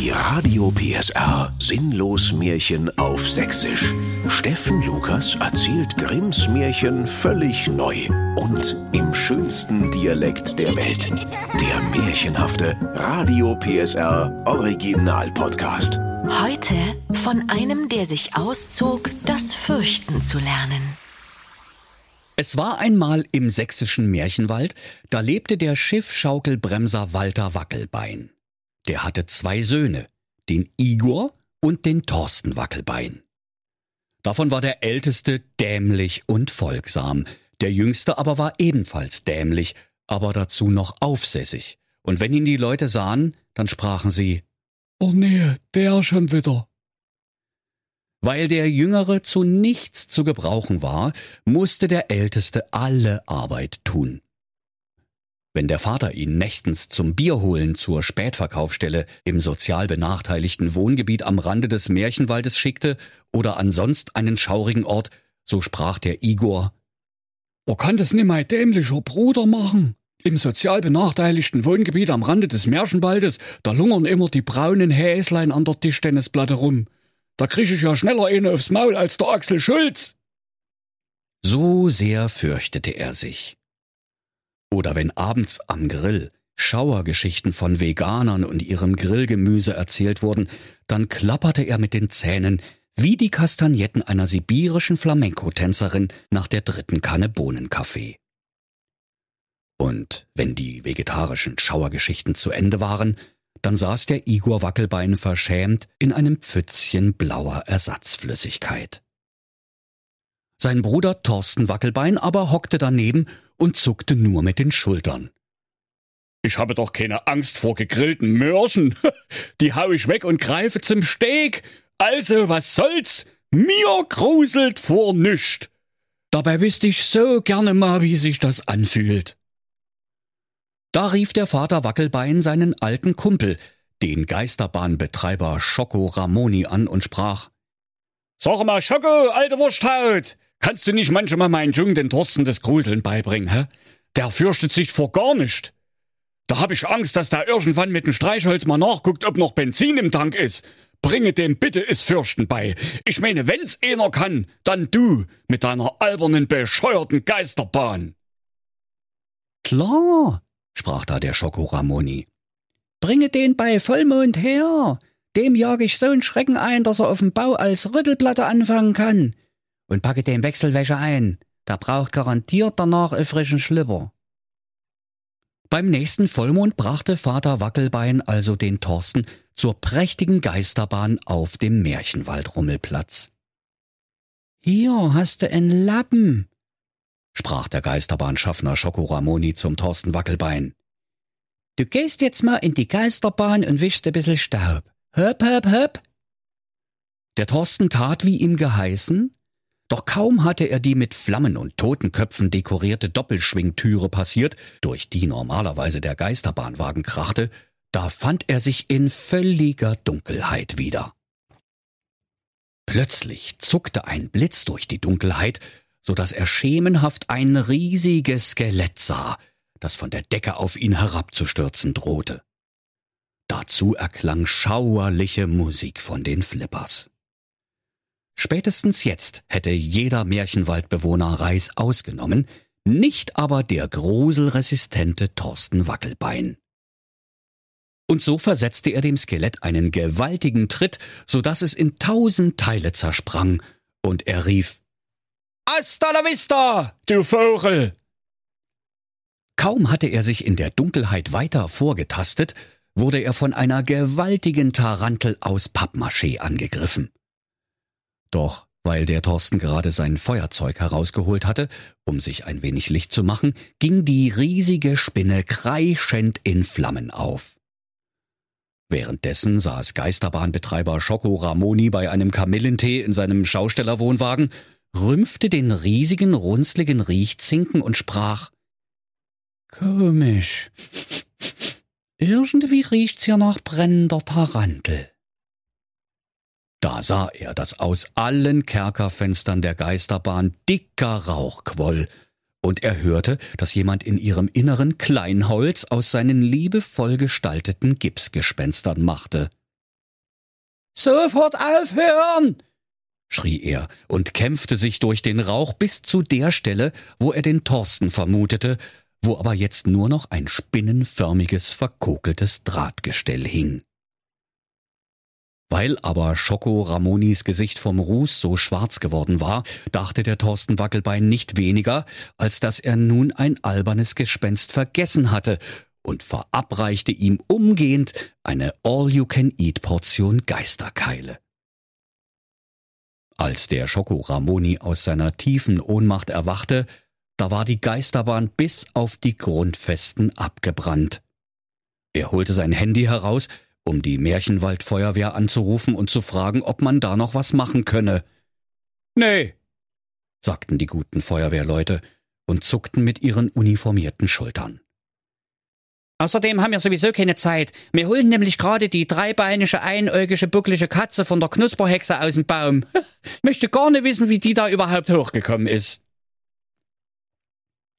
Die Radio PSR Sinnlos Märchen auf Sächsisch. Steffen Lukas erzählt Grimms Märchen völlig neu und im schönsten Dialekt der Welt. Der märchenhafte Radio PSR Original Podcast. Heute von einem, der sich auszog, das Fürchten zu lernen. Es war einmal im sächsischen Märchenwald, da lebte der Schiffschaukelbremser Walter Wackelbein. Der hatte zwei Söhne, den Igor und den Thorsten Wackelbein. Davon war der älteste dämlich und folgsam, der jüngste aber war ebenfalls dämlich, aber dazu noch aufsässig. Und wenn ihn die Leute sahen, dann sprachen sie Oh nee, der schon wieder. Weil der Jüngere zu nichts zu gebrauchen war, musste der Älteste alle Arbeit tun. Wenn der Vater ihn nächtens zum Bierholen zur Spätverkaufsstelle im sozial benachteiligten Wohngebiet am Rande des Märchenwaldes schickte oder ansonst einen schaurigen Ort, so sprach der Igor Er kann das nicht mein dämlicher Bruder machen. Im sozial benachteiligten Wohngebiet am Rande des Märchenwaldes, da lungern immer die braunen Häslein an der Tischtennisplatte rum. Da krieg ich ja schneller eine aufs Maul als der Axel Schulz. So sehr fürchtete er sich. Oder wenn abends am Grill Schauergeschichten von Veganern und ihrem Grillgemüse erzählt wurden, dann klapperte er mit den Zähnen wie die Kastagnetten einer sibirischen Flamenco-Tänzerin nach der dritten Kanne Bohnenkaffee. Und wenn die vegetarischen Schauergeschichten zu Ende waren, dann saß der Igor Wackelbein verschämt in einem Pfützchen blauer Ersatzflüssigkeit. Sein Bruder Thorsten Wackelbein aber hockte daneben und zuckte nur mit den Schultern. Ich habe doch keine Angst vor gegrillten Mörsen. Die hau ich weg und greife zum Steg. Also, was soll's? Mir gruselt vor nüscht. Dabei wüsste ich so gerne mal, wie sich das anfühlt. Da rief der Vater Wackelbein seinen alten Kumpel, den Geisterbahnbetreiber Schoko Ramoni an und sprach Sag mal, Schoko, alte Wursthaut, kannst du nicht manchmal meinen Jungen den Thorsten des Gruseln beibringen, hä? Der fürchtet sich vor gar nicht. Da hab ich Angst, dass der irgendwann mit dem Streichholz mal nachguckt, ob noch Benzin im Tank ist. Bringe dem bitte es Fürchten bei. Ich meine, wenn's einer kann, dann du mit deiner albernen, bescheuerten Geisterbahn. Klar, sprach da der Schoko Ramoni. Bringe den bei Vollmond her. Dem jag ich so'n Schrecken ein, dass er auf dem Bau als Rüttelplatte anfangen kann. Und packe dem Wechselwäsche ein. Der braucht garantiert danach einen frischen Schlipper. Beim nächsten Vollmond brachte Vater Wackelbein also den Thorsten zur prächtigen Geisterbahn auf dem Märchenwaldrummelplatz. Hier hast du en Lappen, sprach der Geisterbahnschaffner Schokoramoni zum Thorsten Wackelbein. Du gehst jetzt mal in die Geisterbahn und wischst ein bisschen Staub. Höp, höp, höp. Der Thorsten tat, wie ihm geheißen, doch kaum hatte er die mit Flammen und Totenköpfen dekorierte Doppelschwingtüre passiert, durch die normalerweise der Geisterbahnwagen krachte, da fand er sich in völliger Dunkelheit wieder. Plötzlich zuckte ein Blitz durch die Dunkelheit, so dass er schemenhaft ein riesiges Skelett sah, das von der Decke auf ihn herabzustürzen drohte. Dazu erklang schauerliche Musik von den Flippers. Spätestens jetzt hätte jeder Märchenwaldbewohner Reis ausgenommen, nicht aber der gruselresistente Thorsten Wackelbein. Und so versetzte er dem Skelett einen gewaltigen Tritt, so dass es in tausend Teile zersprang, und er rief Hasta la vista, du Vogel! Kaum hatte er sich in der Dunkelheit weiter vorgetastet, wurde er von einer gewaltigen Tarantel aus Pappmaché angegriffen. Doch weil der Thorsten gerade sein Feuerzeug herausgeholt hatte, um sich ein wenig Licht zu machen, ging die riesige Spinne kreischend in Flammen auf. Währenddessen saß Geisterbahnbetreiber Schoko Ramoni bei einem Kamillentee in seinem Schaustellerwohnwagen, rümpfte den riesigen, runzligen Riechzinken und sprach Komisch. Irgendwie riecht's hier nach brennender Tarantel. Da sah er, dass aus allen Kerkerfenstern der Geisterbahn dicker Rauch quoll, und er hörte, dass jemand in ihrem Inneren Kleinholz aus seinen liebevoll gestalteten Gipsgespenstern machte. Sofort aufhören! schrie er und kämpfte sich durch den Rauch bis zu der Stelle, wo er den Thorsten vermutete, wo aber jetzt nur noch ein spinnenförmiges, verkokeltes Drahtgestell hing. Weil aber Schoko Ramonis Gesicht vom Ruß so schwarz geworden war, dachte der Thorsten Wackelbein nicht weniger, als dass er nun ein albernes Gespenst vergessen hatte und verabreichte ihm umgehend eine All-You-Can-Eat-Portion Geisterkeile. Als der Schoko Ramoni aus seiner tiefen Ohnmacht erwachte, da war die Geisterbahn bis auf die Grundfesten abgebrannt. Er holte sein Handy heraus, um die Märchenwaldfeuerwehr anzurufen und zu fragen, ob man da noch was machen könne. Nee, sagten die guten Feuerwehrleute und zuckten mit ihren uniformierten Schultern. Außerdem haben wir sowieso keine Zeit. Wir holen nämlich gerade die dreibeinige, einäugige, bucklige Katze von der Knusperhexe aus dem Baum. Möchte gar nicht wissen, wie die da überhaupt hochgekommen ist.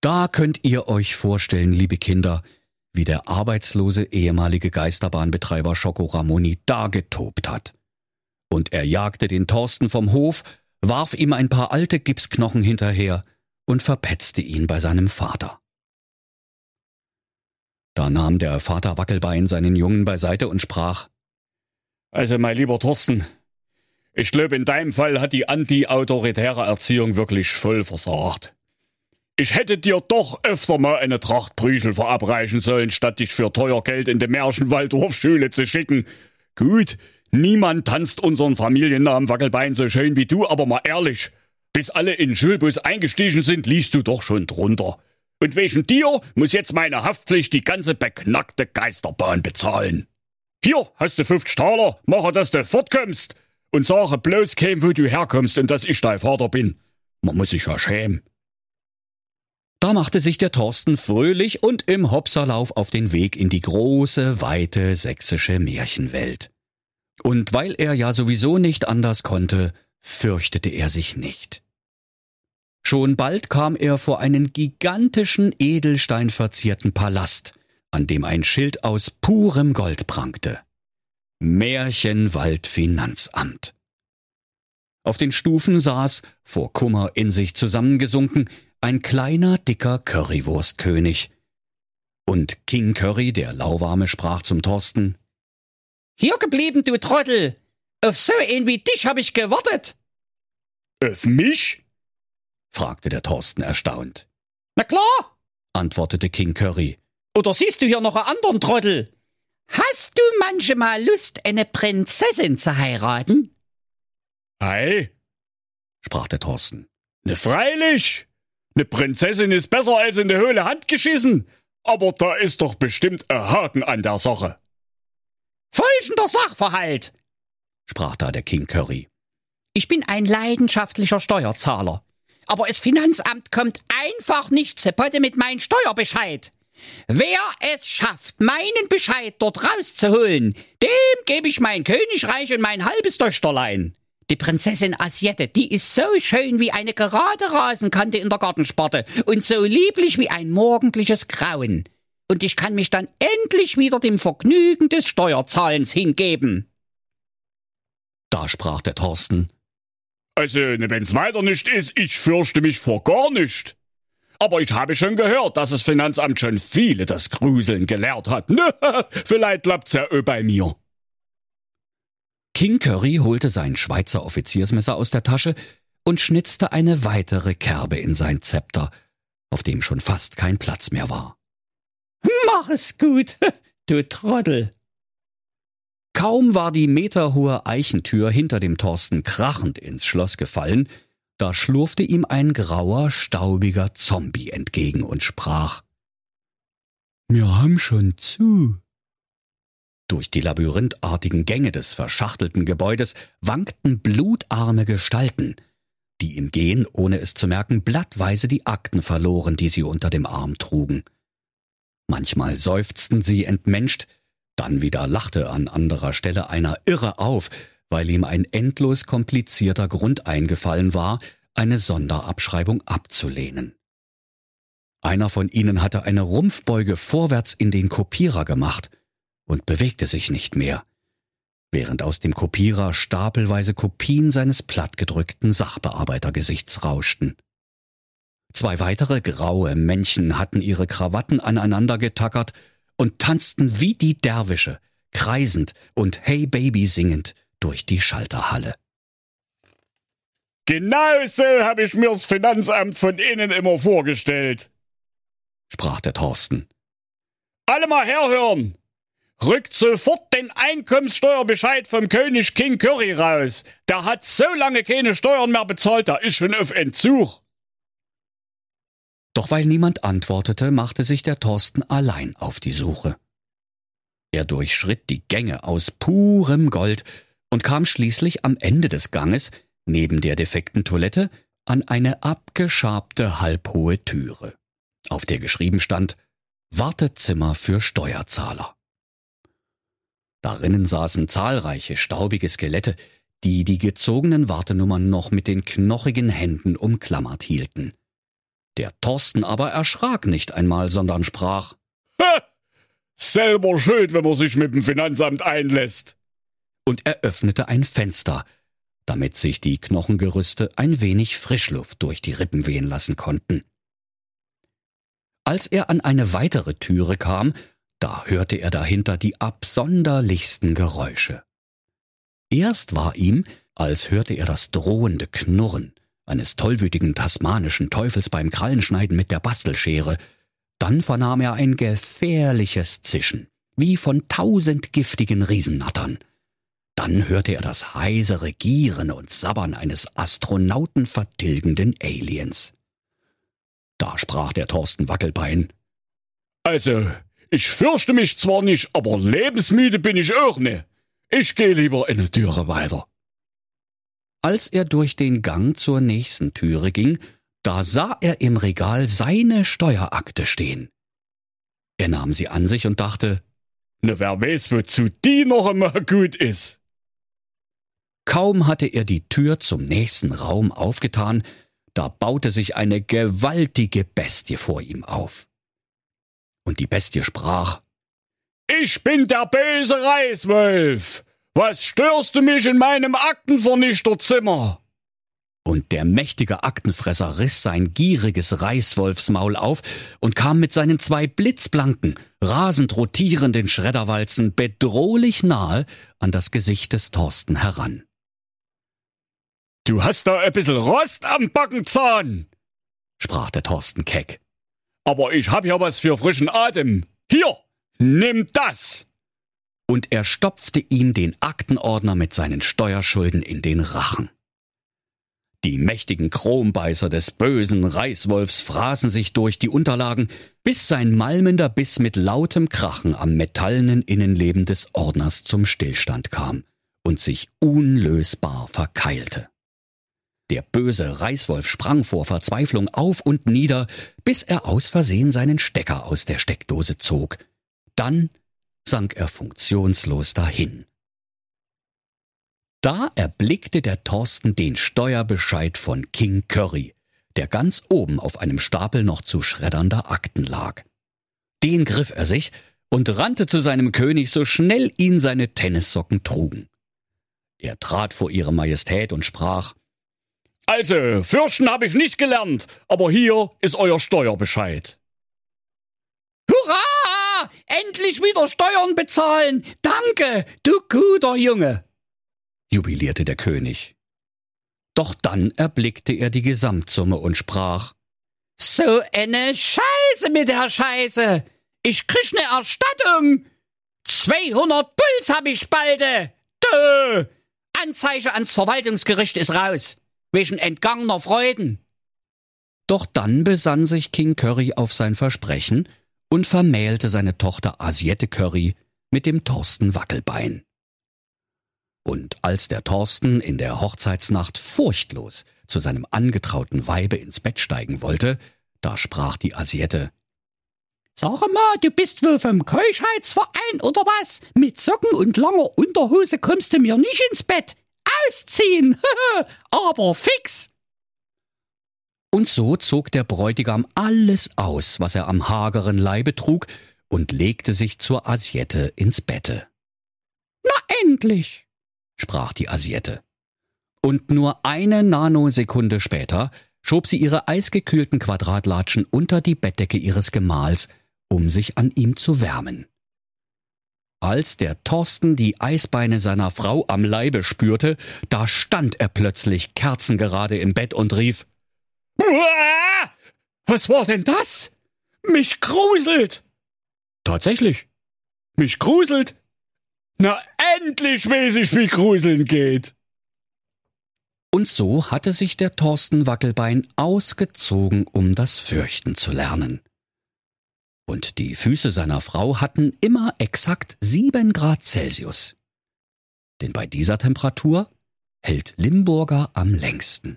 Da könnt ihr euch vorstellen, liebe Kinder, wie der arbeitslose ehemalige Geisterbahnbetreiber Schoko Ramoni da getobt hat. Und er jagte den Thorsten vom Hof, warf ihm ein paar alte Gipsknochen hinterher und verpetzte ihn bei seinem Vater. Da nahm der Vater Wackelbein seinen Jungen beiseite und sprach Also, mein lieber Thorsten, ich glaube, in deinem Fall hat die anti-autoritäre Erziehung wirklich voll versagt. Ich hätte dir doch öfter mal eine Tracht Prügel verabreichen sollen, statt dich für teuer Geld in die Märchenwaldorfschule zu schicken. Gut, niemand tanzt unseren Familiennamen Wackelbein so schön wie du, aber mal ehrlich, bis alle in den Schulbus eingestiegen sind, liest du doch schon drunter. Und wegen dir muss jetzt meine Haftpflicht die ganze beknackte Geisterbahn bezahlen. Hier hast du 50 Taler, mache, dass du fortkommst. Und sage bloß kein, wo du herkommst und dass ich dein Vater bin. Man muss sich ja schämen. Da machte sich der Thorsten fröhlich und im Hopserlauf auf den Weg in die große, weite sächsische Märchenwelt. Und weil er ja sowieso nicht anders konnte, fürchtete er sich nicht. Schon bald kam er vor einen gigantischen edelsteinverzierten Palast, an dem ein Schild aus purem Gold prangte. Märchenwaldfinanzamt. Auf den Stufen saß, vor Kummer in sich zusammengesunken, ein kleiner, dicker Currywurstkönig. Und King Curry, der Lauwarme, sprach zum Thorsten. Hier geblieben, du Trottel! Auf so einen wie dich hab ich gewartet! Auf mich? fragte der Thorsten erstaunt. Na klar, antwortete King Curry. Oder siehst du hier noch einen anderen Trottel? Hast du manchmal Lust, eine Prinzessin zu heiraten? Ei, sprach der Thorsten. Ne freilich. Ne Prinzessin ist besser als in der Höhle handgeschissen. Aber da ist doch bestimmt ein Haken an der Sache. Folgender Sachverhalt, sprach da der King Curry. Ich bin ein leidenschaftlicher Steuerzahler aber das Finanzamt kommt einfach nicht zu Potte mit meinem Steuerbescheid. Wer es schafft, meinen Bescheid dort rauszuholen, dem gebe ich mein Königreich und mein halbes Töchterlein. Die Prinzessin Asiette, die ist so schön wie eine gerade Rasenkante in der Gartensparte und so lieblich wie ein morgendliches Grauen. Und ich kann mich dann endlich wieder dem Vergnügen des Steuerzahlens hingeben. Da sprach der Thorsten. Also, ne, wenn's weiter nicht ist, ich fürchte mich vor gar nicht. Aber ich habe schon gehört, dass das Finanzamt schon viele das Gruseln gelehrt hat. Vielleicht klappt's ja bei mir. King Curry holte sein Schweizer Offiziersmesser aus der Tasche und schnitzte eine weitere Kerbe in sein Zepter, auf dem schon fast kein Platz mehr war. Mach es gut, du Trottel, Kaum war die meterhohe Eichentür hinter dem Thorsten krachend ins Schloss gefallen, da schlurfte ihm ein grauer, staubiger Zombie entgegen und sprach Wir haben schon zu. Durch die labyrinthartigen Gänge des verschachtelten Gebäudes wankten blutarme Gestalten, die im Gehen, ohne es zu merken, blattweise die Akten verloren, die sie unter dem Arm trugen. Manchmal seufzten sie entmenscht, dann wieder lachte an anderer Stelle einer irre auf, weil ihm ein endlos komplizierter Grund eingefallen war, eine Sonderabschreibung abzulehnen. Einer von ihnen hatte eine Rumpfbeuge vorwärts in den Kopierer gemacht und bewegte sich nicht mehr. während aus dem Kopierer stapelweise Kopien seines plattgedrückten Sachbearbeitergesichts rauschten. Zwei weitere graue Männchen hatten ihre Krawatten aneinander getackert und tanzten wie die Derwische, kreisend und Hey Baby singend durch die Schalterhalle. Genau so habe ich mir's Finanzamt von innen immer vorgestellt, sprach der Thorsten. Alle mal herhören! Rückt sofort den Einkommenssteuerbescheid vom König King Curry raus. Der hat so lange keine Steuern mehr bezahlt, der ist schon auf Entzug. Doch weil niemand antwortete, machte sich der Thorsten allein auf die Suche. Er durchschritt die Gänge aus purem Gold und kam schließlich am Ende des Ganges, neben der defekten Toilette, an eine abgeschabte halbhohe Türe, auf der geschrieben stand Wartezimmer für Steuerzahler. Darinnen saßen zahlreiche staubige Skelette, die die gezogenen Wartenummern noch mit den knochigen Händen umklammert hielten. Der Thorsten aber erschrak nicht einmal, sondern sprach ha, Selber schuld, wenn man sich mit dem Finanzamt einlässt. Und er öffnete ein Fenster, damit sich die Knochengerüste ein wenig Frischluft durch die Rippen wehen lassen konnten. Als er an eine weitere Türe kam, da hörte er dahinter die absonderlichsten Geräusche. Erst war ihm, als hörte er das drohende Knurren eines tollwütigen tasmanischen Teufels beim Krallenschneiden mit der Bastelschere, dann vernahm er ein gefährliches Zischen, wie von tausend giftigen Riesennattern. Dann hörte er das heisere Gieren und Sabbern eines astronautenvertilgenden Aliens. Da sprach der Thorsten Wackelbein. Also, ich fürchte mich zwar nicht, aber lebensmüde bin ich auch ne. Ich geh lieber eine Türe weiter. Als er durch den Gang zur nächsten Türe ging, da sah er im Regal seine Steuerakte stehen. Er nahm sie an sich und dachte, ne wer weiß, wozu die noch einmal gut ist. Kaum hatte er die Tür zum nächsten Raum aufgetan, da baute sich eine gewaltige Bestie vor ihm auf. Und die Bestie sprach Ich bin der böse Reißwolf. Was störst du mich in meinem Aktenvernichterzimmer? Und der mächtige Aktenfresser riss sein gieriges Reißwolfsmaul auf und kam mit seinen zwei blitzblanken, rasend rotierenden Schredderwalzen bedrohlich nahe an das Gesicht des Thorsten heran. Du hast da ein bisschen Rost am Backenzahn, sprach der Thorsten keck. Aber ich hab ja was für frischen Atem. Hier, nimm das! Und er stopfte ihm den Aktenordner mit seinen Steuerschulden in den Rachen. Die mächtigen Chrombeißer des bösen Reißwolfs fraßen sich durch die Unterlagen, bis sein malmender Biss mit lautem Krachen am metallenen Innenleben des Ordners zum Stillstand kam und sich unlösbar verkeilte. Der böse Reißwolf sprang vor Verzweiflung auf und nieder, bis er aus Versehen seinen Stecker aus der Steckdose zog. Dann sank er funktionslos dahin. Da erblickte der Thorsten den Steuerbescheid von King Curry, der ganz oben auf einem Stapel noch zu schreddernder Akten lag. Den griff er sich und rannte zu seinem König, so schnell ihn seine Tennissocken trugen. Er trat vor ihre Majestät und sprach also, fürchten habe ich nicht gelernt, aber hier ist euer Steuerbescheid. Hurra! Endlich wieder Steuern bezahlen! Danke, du guter Junge! jubilierte der König. Doch dann erblickte er die Gesamtsumme und sprach So eine Scheiße mit der Scheiße! Ich krieg ne Erstattung! 200 Puls hab ich balde! Dö! Anzeige ans Verwaltungsgericht ist raus! Wegen entgangener Freuden. Doch dann besann sich King Curry auf sein Versprechen und vermählte seine Tochter Asiette Curry mit dem Thorsten Wackelbein. Und als der Thorsten in der Hochzeitsnacht furchtlos zu seinem angetrauten Weibe ins Bett steigen wollte, da sprach die Asiette Sag mal, du bist wohl vom Keuschheitsverein oder was? Mit Socken und langer Unterhose kommst du mir nicht ins Bett ausziehen, aber fix. Und so zog der Bräutigam alles aus, was er am hageren Leibe trug, und legte sich zur Asiette ins Bette. Na endlich, sprach die Asiette. Und nur eine Nanosekunde später schob sie ihre eisgekühlten Quadratlatschen unter die Bettdecke ihres Gemahls, um sich an ihm zu wärmen. Als der Thorsten die Eisbeine seiner Frau am Leibe spürte, da stand er plötzlich kerzengerade im Bett und rief Uah! Was war denn das? Mich gruselt! Tatsächlich. Mich gruselt. Na, endlich weiß ich, wie gruseln geht. Und so hatte sich der Thorsten Wackelbein ausgezogen, um das Fürchten zu lernen. Und die Füße seiner Frau hatten immer exakt sieben Grad Celsius. Denn bei dieser Temperatur hält Limburger am längsten.